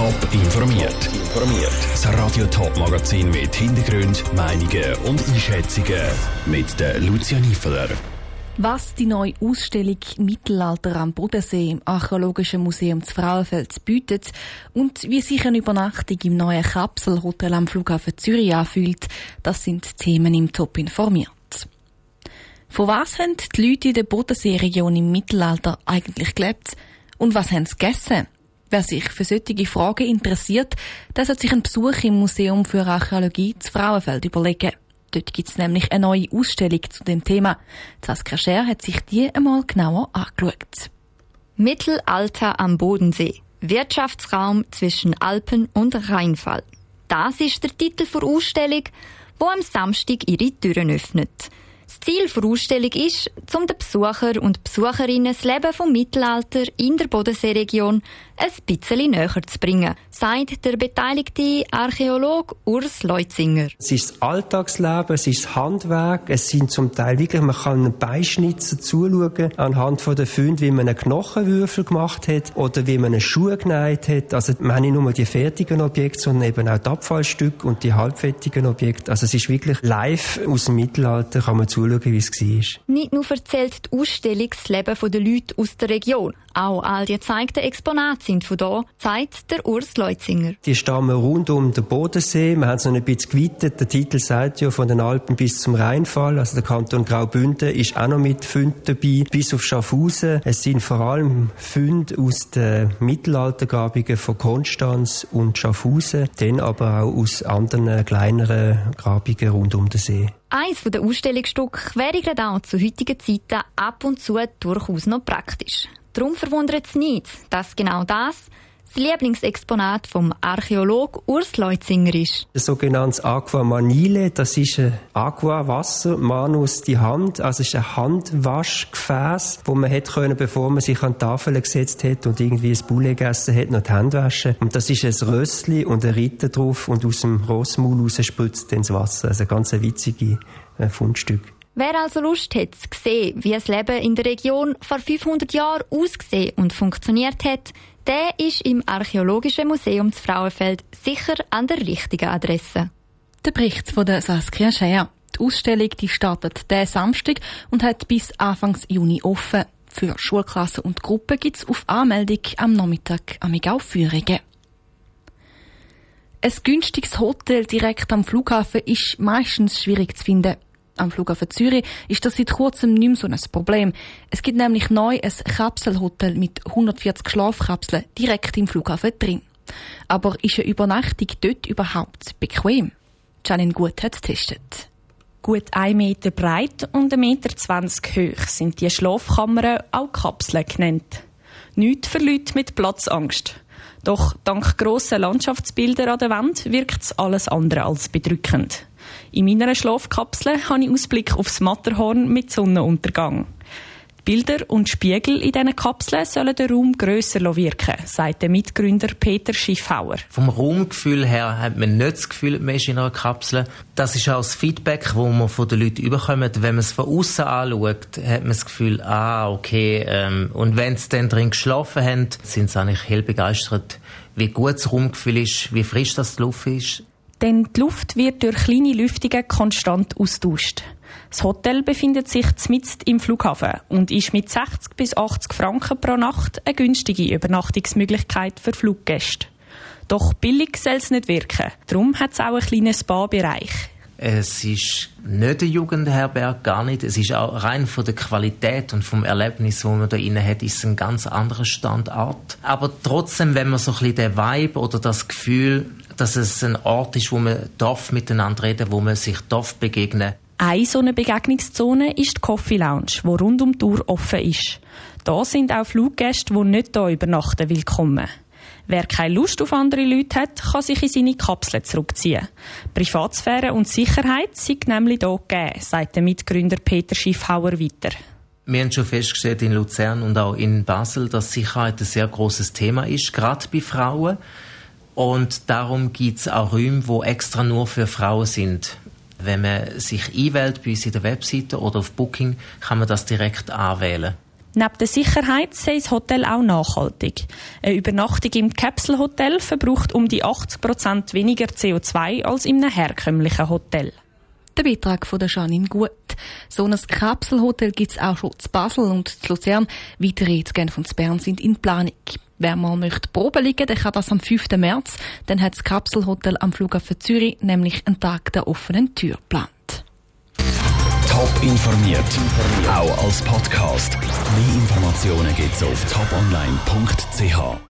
Top informiert. Informiert. Das Radio Top Magazin mit Hintergrund, Meinungen und Einschätzungen mit der Lucia Niefeler. Was die neue Ausstellung Mittelalter am Bodensee im Archäologischen Museum zu Frauenfeld bietet und wie sich eine Übernachtung im neuen Kapselhotel am Flughafen Zürich anfühlt, das sind Themen im Top informiert. Von was haben die Leute in der Bodenseeregion im Mittelalter eigentlich gelebt und was haben sie gegessen? Wer sich für solche Fragen interessiert, der sollte sich einen Besuch im Museum für Archäologie zu Frauenfeld überlegen. Dort gibt es nämlich eine neue Ausstellung zu dem Thema. Saskia Scher hat sich die einmal genauer angeschaut. Mittelalter am Bodensee. Wirtschaftsraum zwischen Alpen und Rheinfall. Das ist der Titel der Ausstellung, wo am Samstag ihre Türen öffnet. Das Ziel der Ausstellung ist, um den Besucher und Besucherinnen das Leben vom Mittelalter in der Bodenseeregion ein bisschen näher zu bringen, sagt der beteiligte Archäolog Urs Leutzinger. Es ist das Alltagsleben, es ist das Handwerk, es sind zum Teil wirklich, man kann einen Beischnitzer zuschauen, anhand von den Funden, wie man einen Knochenwürfel gemacht hat oder wie man einen Schuh genäht hat. Also man hat nicht nur die fertigen Objekte, sondern eben auch die Abfallstücke und die halbfertigen Objekte. Also es ist wirklich live aus dem Mittelalter, kann man zuschauen, wie es war. Nicht nur erzählt die Ausstellung das Leben der Leute aus der Region, auch all die gezeigten Exponate sind von da, zeigt der Urs Leutzinger. Die stammen rund um den Bodensee. Wir haben es noch ein bisschen geweitet. Der Titel sagt ja von den Alpen bis zum Rheinfall. Also der Kanton Graubünden ist auch noch mit Funden dabei, bis auf Schaffhausen. Es sind vor allem Funde aus den Mittelaltergrabungen von Konstanz und Schaffhausen, dann aber auch aus anderen kleineren Grabungen rund um den See. Eins der Ausstellungsstücke wäre gerade auch zu heutigen Zeiten ab und zu durchaus noch praktisch. Darum verwundert es nicht, dass genau das das Lieblingsexponat vom Archäolog Urs Leutzinger ist. Das sogenannte Aqua Manile, das ist ein Aqua-Wasser, Manus die Hand, also ist ein Handwaschgefäß, wo man hätte können, bevor man sich an die Tafel gesetzt hat und irgendwie ein Bulle gegessen hat, noch die Hände waschen. Und das ist ein Rössli und ein Ritter drauf und aus dem Rossmaul raus spritzt dann das Wasser. Also ein ganz witziges äh, Fundstück. Wer also Lust hat, zu sehen, wie das Leben in der Region vor 500 Jahren ausgesehen und funktioniert hat, der ist im Archäologischen Museum zu Frauenfeld sicher an der richtigen Adresse. Der Bericht von der Saskia Scher. Die Ausstellung die startet diesen Samstag und hat bis Anfang Juni offen. Für Schulklassen und Gruppen gibt es auf Anmeldung am Nachmittag Führungen. Ein günstiges Hotel direkt am Flughafen ist meistens schwierig zu finden. Am Flughafen Zürich ist das seit kurzem nicht mehr so ein Problem. Es gibt nämlich neu ein Kapselhotel mit 140 Schlafkapseln direkt im Flughafen drin. Aber ist eine Übernachtung dort überhaupt bequem? Janine Gut hat es getestet. Gut 1 Meter breit und 1,20 Meter hoch sind die Schlafkammern auch Kapseln genannt. Nicht für Leute mit Platzangst. Doch dank grosser Landschaftsbilder an der Wand wirkt es alles andere als bedrückend. In meiner Schlafkapsel habe ich Ausblick aufs Matterhorn mit Sonnenuntergang. Die Bilder und Spiegel in diesen Kapseln sollen den Raum grösser wirken, sagt der Mitgründer Peter Schiffhauer. Vom Raumgefühl her hat man nicht das Gefühl, man ist in einer Kapsel. Das ist auch das Feedback, das man von den Leuten überkommt. Wenn man es von außen anschaut, hat man das Gefühl, ah, okay. Ähm, und wenn sie dann drin geschlafen haben, sind sie eigentlich hell begeistert, wie gut das Raumgefühl ist, wie frisch das die Luft ist. Denn die Luft wird durch kleine Lüftungen konstant austauscht. Das Hotel befindet sich mitten im Flughafen und ist mit 60 bis 80 Franken pro Nacht eine günstige Übernachtungsmöglichkeit für Fluggäste. Doch billig soll es nicht wirken. Darum hat es auch einen kleinen Spa-Bereich. Es ist nicht eine Jugendherberge, gar nicht. Es ist auch rein von der Qualität und vom Erlebnis, wo man da inne hat, ist ein ganz anderer Standort. Aber trotzdem, wenn man so ein bisschen den Vibe oder das Gefühl dass es ein Ort ist, wo man darf miteinander reden, wo man sich darf begegnen. Eine so eine Begegnungszone ist die Coffee Lounge, wo rund um die Uhr offen ist. Da sind auch Fluggäste, die nicht hier übernachten, willkommen. Wer keine Lust auf andere Leute hat, kann sich in seine Kapsel zurückziehen. Privatsphäre und Sicherheit sind nämlich hier gegeben, sagt der Mitgründer Peter Schiffhauer weiter. Wir haben schon festgestellt in Luzern und auch in Basel, dass Sicherheit ein sehr großes Thema ist, gerade bei Frauen. Und darum gibt es auch Räume, die extra nur für Frauen sind. Wenn man sich einwählt bei uns in der Webseite oder auf Booking, kann man das direkt anwählen. Neben der Sicherheit sei das Hotel auch nachhaltig. Eine Übernachtung im Capsule Hotel verbraucht um die 80 Prozent weniger CO2 als in einem herkömmlichen Hotel. Der Beitrag von der Janine Gut. So ein Kapselhotel gibt es auch schon zu Basel und zu Luzern. Weitere Genf und Bern sind in Planung. Wer mal möchte Probe liegen, der kann das am 5. März. Dann hat das Kapselhotel am Flughafen Zürich nämlich einen Tag der offenen Tür geplant. Top informiert, auch als Podcast. Mehr Informationen gibt's auf toponline.ch.